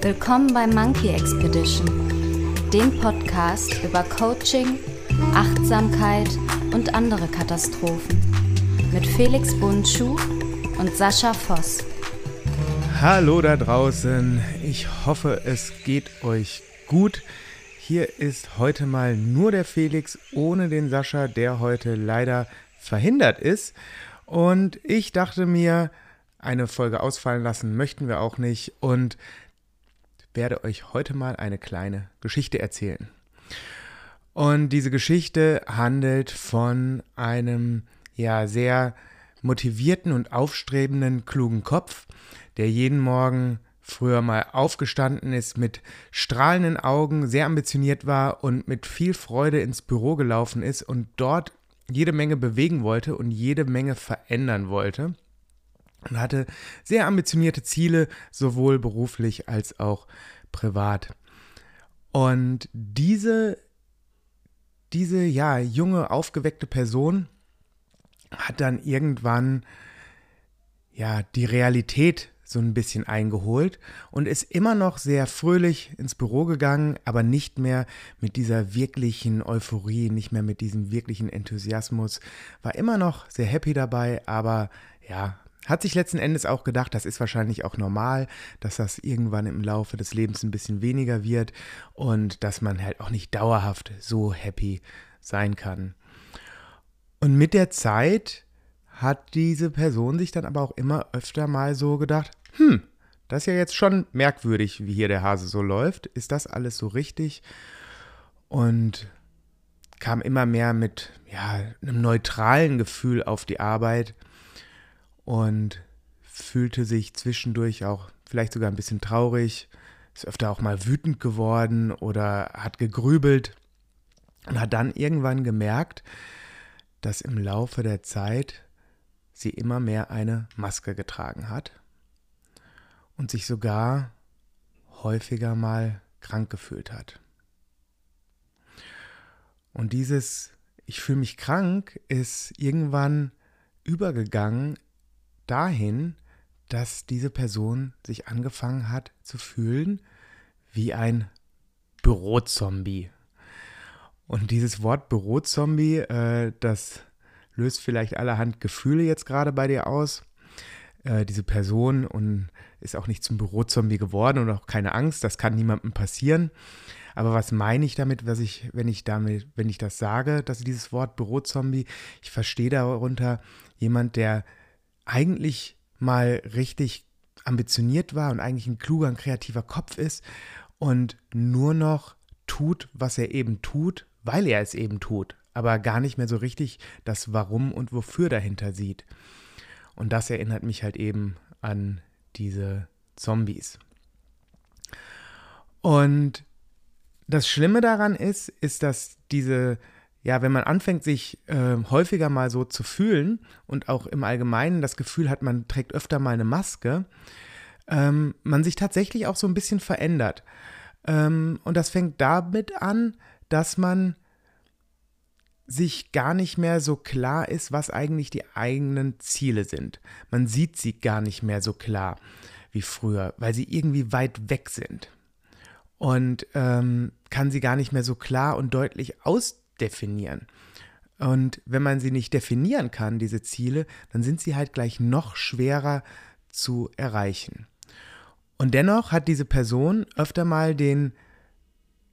Willkommen bei Monkey Expedition, dem Podcast über Coaching, Achtsamkeit und andere Katastrophen mit Felix Buntschuh und Sascha Voss. Hallo da draußen, ich hoffe es geht euch gut. Hier ist heute mal nur der Felix ohne den Sascha, der heute leider verhindert ist. Und ich dachte mir, eine Folge ausfallen lassen möchten wir auch nicht und werde euch heute mal eine kleine Geschichte erzählen. Und diese Geschichte handelt von einem ja sehr motivierten und aufstrebenden klugen Kopf, der jeden Morgen früher mal aufgestanden ist, mit strahlenden Augen, sehr ambitioniert war und mit viel Freude ins Büro gelaufen ist und dort jede Menge bewegen wollte und jede Menge verändern wollte und hatte sehr ambitionierte Ziele, sowohl beruflich als auch privat. Und diese, diese ja, junge, aufgeweckte Person hat dann irgendwann ja die Realität so ein bisschen eingeholt und ist immer noch sehr fröhlich ins Büro gegangen, aber nicht mehr mit dieser wirklichen Euphorie, nicht mehr mit diesem wirklichen Enthusiasmus. War immer noch sehr happy dabei, aber ja, hat sich letzten Endes auch gedacht, das ist wahrscheinlich auch normal, dass das irgendwann im Laufe des Lebens ein bisschen weniger wird und dass man halt auch nicht dauerhaft so happy sein kann. Und mit der Zeit hat diese Person sich dann aber auch immer öfter mal so gedacht, hm, das ist ja jetzt schon merkwürdig, wie hier der Hase so läuft. Ist das alles so richtig? Und kam immer mehr mit ja, einem neutralen Gefühl auf die Arbeit und fühlte sich zwischendurch auch vielleicht sogar ein bisschen traurig, ist öfter auch mal wütend geworden oder hat gegrübelt und hat dann irgendwann gemerkt, dass im Laufe der Zeit sie immer mehr eine Maske getragen hat und sich sogar häufiger mal krank gefühlt hat. Und dieses Ich fühle mich krank ist irgendwann übergegangen dahin, dass diese Person sich angefangen hat zu fühlen wie ein Bürozombie. Und dieses Wort Bürozombie, äh, das löst vielleicht allerhand Gefühle jetzt gerade bei dir aus. Äh, diese Person und ist auch nicht zum Bürozombie geworden und auch keine Angst, das kann niemandem passieren. Aber was meine ich damit, was ich, wenn ich damit, wenn ich das sage, dass dieses Wort Bürozombie, ich verstehe darunter jemand, der eigentlich mal richtig ambitioniert war und eigentlich ein kluger, ein kreativer Kopf ist und nur noch tut, was er eben tut, weil er es eben tut, aber gar nicht mehr so richtig das Warum und Wofür dahinter sieht. Und das erinnert mich halt eben an diese Zombies. Und das Schlimme daran ist, ist, dass diese, ja, wenn man anfängt, sich äh, häufiger mal so zu fühlen und auch im Allgemeinen das Gefühl hat, man trägt öfter mal eine Maske, ähm, man sich tatsächlich auch so ein bisschen verändert. Ähm, und das fängt damit an, dass man sich gar nicht mehr so klar ist, was eigentlich die eigenen Ziele sind. Man sieht sie gar nicht mehr so klar wie früher, weil sie irgendwie weit weg sind. Und ähm, kann sie gar nicht mehr so klar und deutlich ausdefinieren. Und wenn man sie nicht definieren kann, diese Ziele, dann sind sie halt gleich noch schwerer zu erreichen. Und dennoch hat diese Person öfter mal den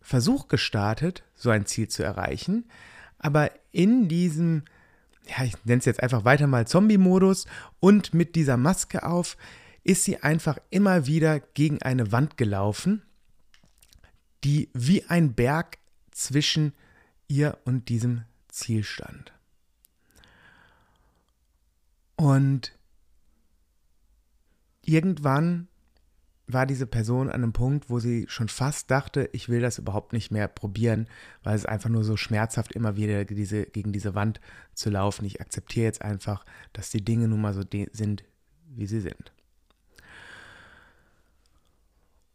Versuch gestartet, so ein Ziel zu erreichen, aber in diesem, ja, ich nenne es jetzt einfach weiter mal Zombie-Modus und mit dieser Maske auf, ist sie einfach immer wieder gegen eine Wand gelaufen, die wie ein Berg zwischen ihr und diesem Ziel stand. Und irgendwann war diese Person an einem Punkt, wo sie schon fast dachte, ich will das überhaupt nicht mehr probieren, weil es einfach nur so schmerzhaft immer wieder diese, gegen diese Wand zu laufen. Ich akzeptiere jetzt einfach, dass die Dinge nun mal so sind, wie sie sind.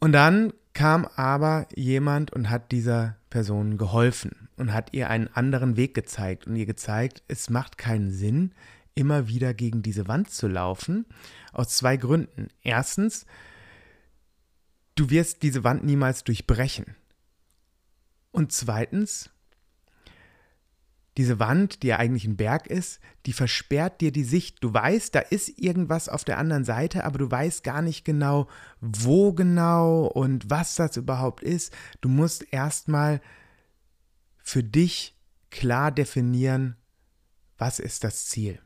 Und dann kam aber jemand und hat dieser Person geholfen und hat ihr einen anderen Weg gezeigt und ihr gezeigt, es macht keinen Sinn, immer wieder gegen diese Wand zu laufen, aus zwei Gründen. Erstens, du wirst diese Wand niemals durchbrechen. Und zweitens, diese Wand, die ja eigentlich ein Berg ist, die versperrt dir die Sicht. Du weißt, da ist irgendwas auf der anderen Seite, aber du weißt gar nicht genau, wo genau und was das überhaupt ist. Du musst erstmal für dich klar definieren, was ist das Ziel.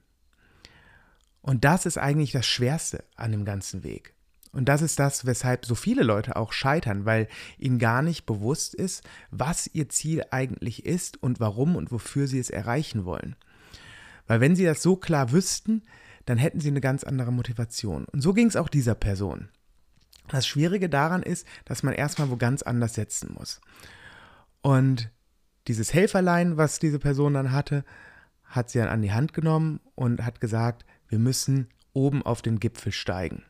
Und das ist eigentlich das Schwerste an dem ganzen Weg. Und das ist das, weshalb so viele Leute auch scheitern, weil ihnen gar nicht bewusst ist, was ihr Ziel eigentlich ist und warum und wofür sie es erreichen wollen. Weil wenn sie das so klar wüssten, dann hätten sie eine ganz andere Motivation. Und so ging es auch dieser Person. Das Schwierige daran ist, dass man erstmal wo ganz anders setzen muss. Und dieses Helferlein, was diese Person dann hatte, hat sie dann an die Hand genommen und hat gesagt, wir müssen oben auf den Gipfel steigen.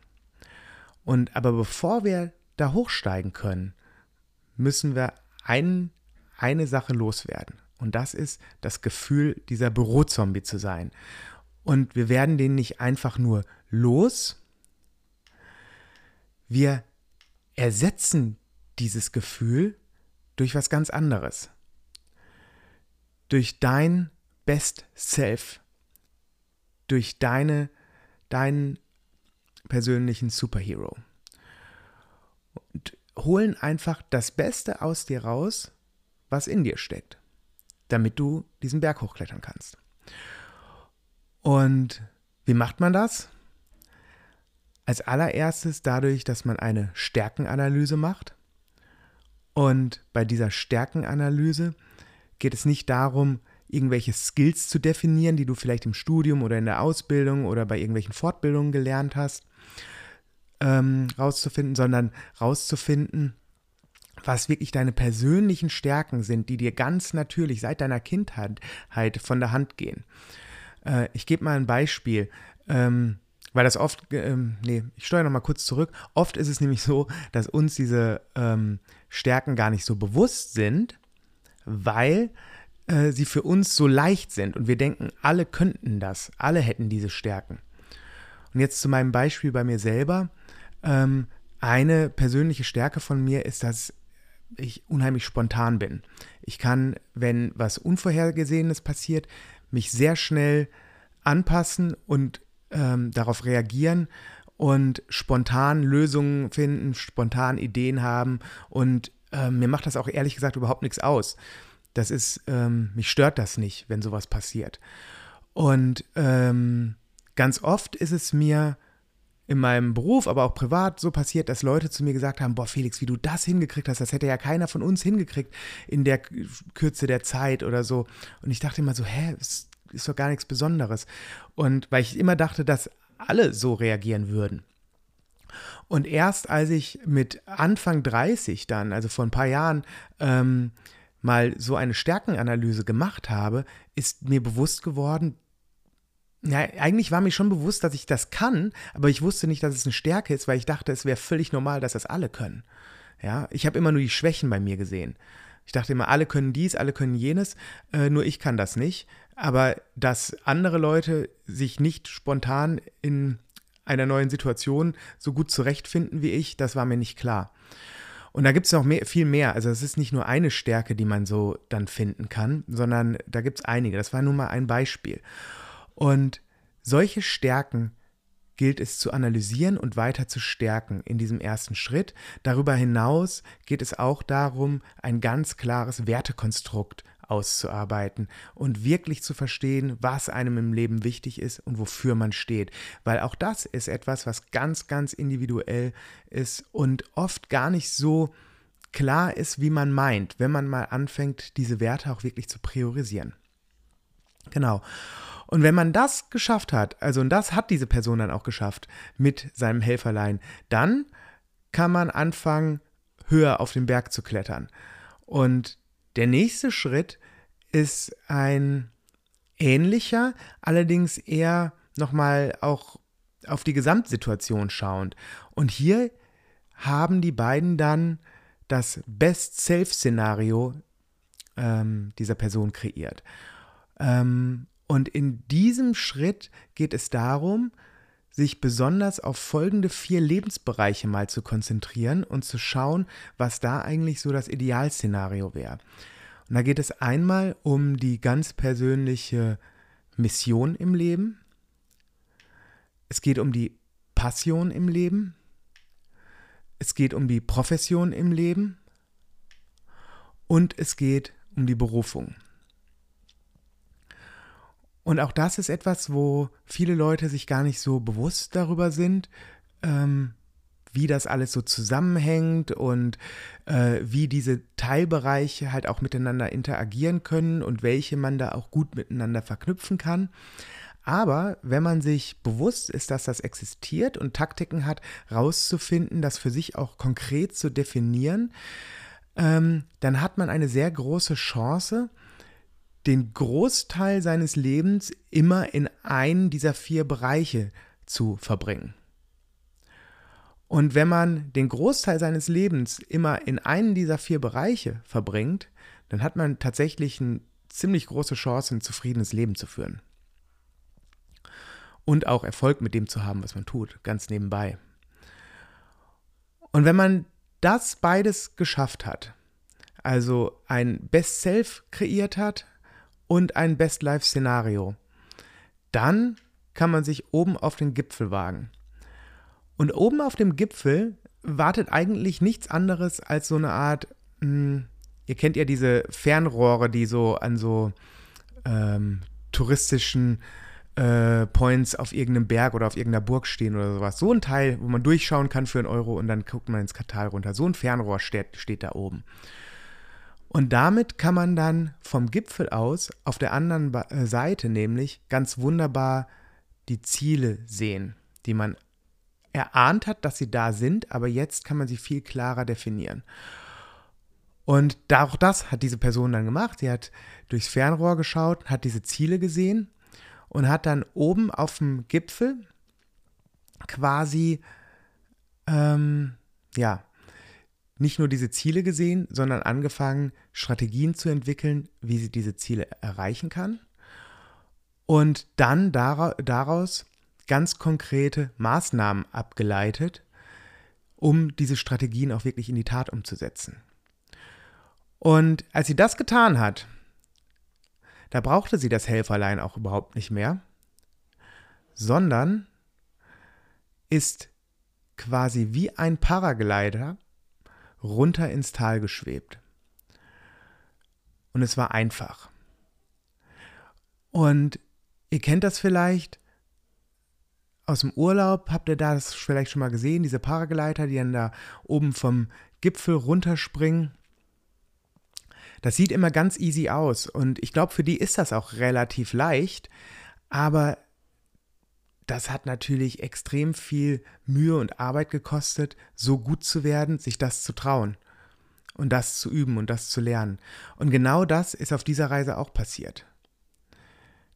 Und aber bevor wir da hochsteigen können, müssen wir ein, eine Sache loswerden. Und das ist das Gefühl, dieser Bürozombie zu sein. Und wir werden den nicht einfach nur los. Wir ersetzen dieses Gefühl durch was ganz anderes. Durch dein Best Self. Durch deine, deinen persönlichen Superhero. Und holen einfach das Beste aus dir raus, was in dir steckt, damit du diesen Berg hochklettern kannst. Und wie macht man das? Als allererstes dadurch, dass man eine Stärkenanalyse macht. Und bei dieser Stärkenanalyse geht es nicht darum, irgendwelche Skills zu definieren, die du vielleicht im Studium oder in der Ausbildung oder bei irgendwelchen Fortbildungen gelernt hast, ähm, rauszufinden, sondern rauszufinden, was wirklich deine persönlichen Stärken sind, die dir ganz natürlich seit deiner Kindheit halt von der Hand gehen. Äh, ich gebe mal ein Beispiel. Ähm, weil das oft, ähm, nee, ich steuere nochmal kurz zurück. Oft ist es nämlich so, dass uns diese ähm, Stärken gar nicht so bewusst sind, weil äh, sie für uns so leicht sind und wir denken, alle könnten das, alle hätten diese Stärken. Und jetzt zu meinem Beispiel bei mir selber. Ähm, eine persönliche Stärke von mir ist, dass ich unheimlich spontan bin. Ich kann, wenn was Unvorhergesehenes passiert, mich sehr schnell anpassen und ähm, darauf reagieren und spontan Lösungen finden, spontan Ideen haben. Und ähm, mir macht das auch ehrlich gesagt überhaupt nichts aus. Das ist, ähm, mich stört das nicht, wenn sowas passiert. Und ähm, ganz oft ist es mir in meinem Beruf, aber auch privat so passiert, dass Leute zu mir gesagt haben, boah Felix, wie du das hingekriegt hast, das hätte ja keiner von uns hingekriegt in der Kürze der Zeit oder so. Und ich dachte immer so, hä, das ist doch gar nichts Besonderes. Und weil ich immer dachte, dass alle so reagieren würden. Und erst als ich mit Anfang 30 dann, also vor ein paar Jahren, ähm, mal so eine Stärkenanalyse gemacht habe, ist mir bewusst geworden, ja, eigentlich war mir schon bewusst, dass ich das kann, aber ich wusste nicht, dass es eine Stärke ist, weil ich dachte, es wäre völlig normal, dass das alle können. Ja, ich habe immer nur die Schwächen bei mir gesehen. Ich dachte immer, alle können dies, alle können jenes, äh, nur ich kann das nicht. Aber dass andere Leute sich nicht spontan in einer neuen Situation so gut zurechtfinden wie ich, das war mir nicht klar. Und da gibt es noch mehr, viel mehr. Also es ist nicht nur eine Stärke, die man so dann finden kann, sondern da gibt es einige. Das war nur mal ein Beispiel. Und solche Stärken gilt es zu analysieren und weiter zu stärken in diesem ersten Schritt. Darüber hinaus geht es auch darum, ein ganz klares Wertekonstrukt auszuarbeiten und wirklich zu verstehen, was einem im Leben wichtig ist und wofür man steht. Weil auch das ist etwas, was ganz, ganz individuell ist und oft gar nicht so klar ist, wie man meint, wenn man mal anfängt, diese Werte auch wirklich zu priorisieren. Genau. Und wenn man das geschafft hat, also und das hat diese Person dann auch geschafft mit seinem Helferlein, dann kann man anfangen, höher auf den Berg zu klettern. Und der nächste Schritt ist ein ähnlicher, allerdings eher nochmal auch auf die Gesamtsituation schauend. Und hier haben die beiden dann das Best-Self-Szenario ähm, dieser Person kreiert. Ähm, und in diesem Schritt geht es darum, sich besonders auf folgende vier Lebensbereiche mal zu konzentrieren und zu schauen, was da eigentlich so das Idealszenario wäre. Und da geht es einmal um die ganz persönliche Mission im Leben. Es geht um die Passion im Leben. Es geht um die Profession im Leben. Und es geht um die Berufung. Und auch das ist etwas, wo viele Leute sich gar nicht so bewusst darüber sind, ähm, wie das alles so zusammenhängt und äh, wie diese Teilbereiche halt auch miteinander interagieren können und welche man da auch gut miteinander verknüpfen kann. Aber wenn man sich bewusst ist, dass das existiert und Taktiken hat, rauszufinden, das für sich auch konkret zu definieren, ähm, dann hat man eine sehr große Chance, den Großteil seines Lebens immer in einen dieser vier Bereiche zu verbringen. Und wenn man den Großteil seines Lebens immer in einen dieser vier Bereiche verbringt, dann hat man tatsächlich eine ziemlich große Chance, ein zufriedenes Leben zu führen. Und auch Erfolg mit dem zu haben, was man tut, ganz nebenbei. Und wenn man das beides geschafft hat, also ein Best Self kreiert hat, und ein Best-Life-Szenario. Dann kann man sich oben auf den Gipfel wagen. Und oben auf dem Gipfel wartet eigentlich nichts anderes als so eine Art, mh, hm, ihr kennt ja diese Fernrohre, die so an so ähm, touristischen äh, Points auf irgendeinem Berg oder auf irgendeiner Burg stehen oder sowas. So ein Teil, wo man durchschauen kann für einen Euro und dann guckt man ins Katal runter. So ein Fernrohr steht, steht da oben. Und damit kann man dann vom Gipfel aus auf der anderen äh, Seite nämlich ganz wunderbar die Ziele sehen, die man erahnt hat, dass sie da sind, aber jetzt kann man sie viel klarer definieren. Und auch das hat diese Person dann gemacht. Sie hat durchs Fernrohr geschaut, hat diese Ziele gesehen und hat dann oben auf dem Gipfel quasi, ähm, ja, nicht nur diese Ziele gesehen, sondern angefangen, Strategien zu entwickeln, wie sie diese Ziele erreichen kann. Und dann daraus ganz konkrete Maßnahmen abgeleitet, um diese Strategien auch wirklich in die Tat umzusetzen. Und als sie das getan hat, da brauchte sie das Helferlein auch überhaupt nicht mehr, sondern ist quasi wie ein Paraglider runter ins Tal geschwebt. Und es war einfach. Und ihr kennt das vielleicht aus dem Urlaub, habt ihr das vielleicht schon mal gesehen, diese Paragleiter, die dann da oben vom Gipfel runterspringen. Das sieht immer ganz easy aus und ich glaube, für die ist das auch relativ leicht, aber das hat natürlich extrem viel Mühe und Arbeit gekostet, so gut zu werden, sich das zu trauen und das zu üben und das zu lernen. Und genau das ist auf dieser Reise auch passiert.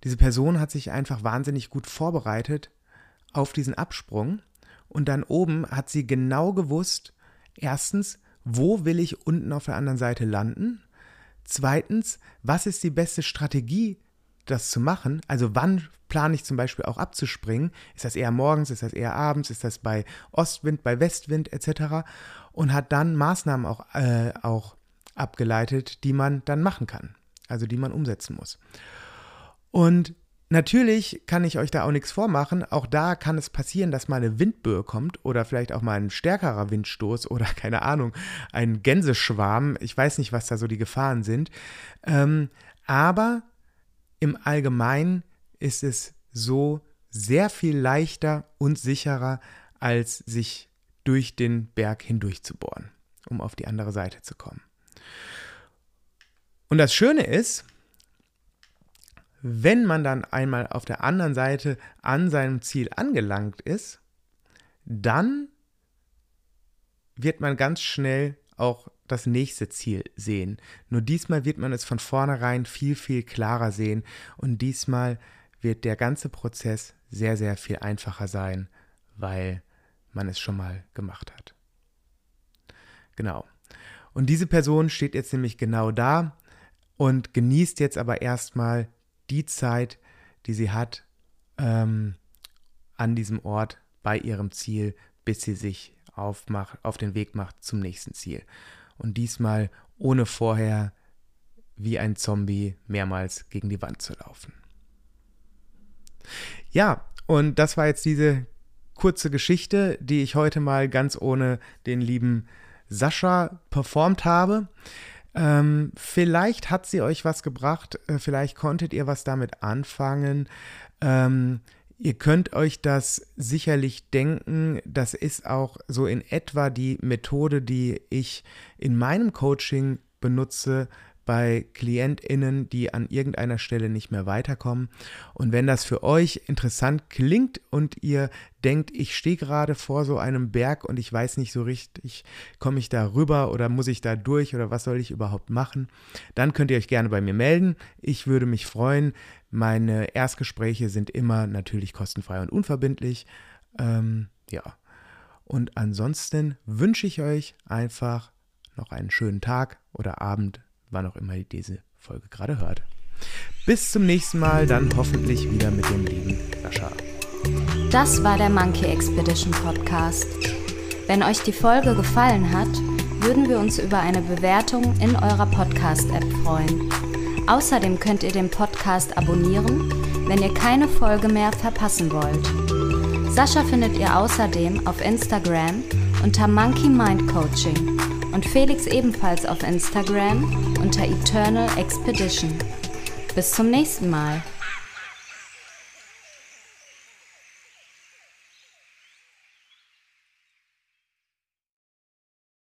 Diese Person hat sich einfach wahnsinnig gut vorbereitet auf diesen Absprung und dann oben hat sie genau gewusst, erstens, wo will ich unten auf der anderen Seite landen? Zweitens, was ist die beste Strategie, das zu machen? Also wann plane ich zum Beispiel auch abzuspringen? Ist das eher morgens, ist das eher abends, ist das bei Ostwind, bei Westwind etc.? Und hat dann Maßnahmen auch, äh, auch abgeleitet, die man dann machen kann, also die man umsetzen muss. Und Natürlich kann ich euch da auch nichts vormachen. Auch da kann es passieren, dass mal eine Windböe kommt oder vielleicht auch mal ein stärkerer Windstoß oder keine Ahnung, ein Gänseschwarm. Ich weiß nicht, was da so die Gefahren sind. Ähm, aber im Allgemeinen ist es so sehr viel leichter und sicherer, als sich durch den Berg hindurch zu bohren, um auf die andere Seite zu kommen. Und das Schöne ist, wenn man dann einmal auf der anderen Seite an seinem Ziel angelangt ist, dann wird man ganz schnell auch das nächste Ziel sehen. Nur diesmal wird man es von vornherein viel, viel klarer sehen und diesmal wird der ganze Prozess sehr, sehr viel einfacher sein, weil man es schon mal gemacht hat. Genau. Und diese Person steht jetzt nämlich genau da und genießt jetzt aber erstmal die Zeit, die sie hat, ähm, an diesem Ort bei ihrem Ziel, bis sie sich aufmacht, auf den Weg macht zum nächsten Ziel. Und diesmal ohne vorher wie ein Zombie mehrmals gegen die Wand zu laufen. Ja, und das war jetzt diese kurze Geschichte, die ich heute mal ganz ohne den lieben Sascha performt habe. Ähm, vielleicht hat sie euch was gebracht, äh, vielleicht konntet ihr was damit anfangen. Ähm, ihr könnt euch das sicherlich denken, das ist auch so in etwa die Methode, die ich in meinem Coaching benutze, bei KlientInnen, die an irgendeiner Stelle nicht mehr weiterkommen. Und wenn das für euch interessant klingt und ihr denkt, ich stehe gerade vor so einem Berg und ich weiß nicht so richtig, komme ich da rüber oder muss ich da durch oder was soll ich überhaupt machen, dann könnt ihr euch gerne bei mir melden. Ich würde mich freuen. Meine Erstgespräche sind immer natürlich kostenfrei und unverbindlich. Ähm, ja. Und ansonsten wünsche ich euch einfach noch einen schönen Tag oder Abend, wann auch immer ihr diese Folge gerade hört. Bis zum nächsten Mal, dann hoffentlich wieder mit dem lieben Sascha. Das war der Monkey Expedition Podcast. Wenn euch die Folge gefallen hat, würden wir uns über eine Bewertung in eurer Podcast-App freuen. Außerdem könnt ihr den Podcast abonnieren, wenn ihr keine Folge mehr verpassen wollt. Sascha findet ihr außerdem auf Instagram unter Monkey Mind Coaching und Felix ebenfalls auf Instagram unter Eternal Expedition. Bis zum nächsten Mal.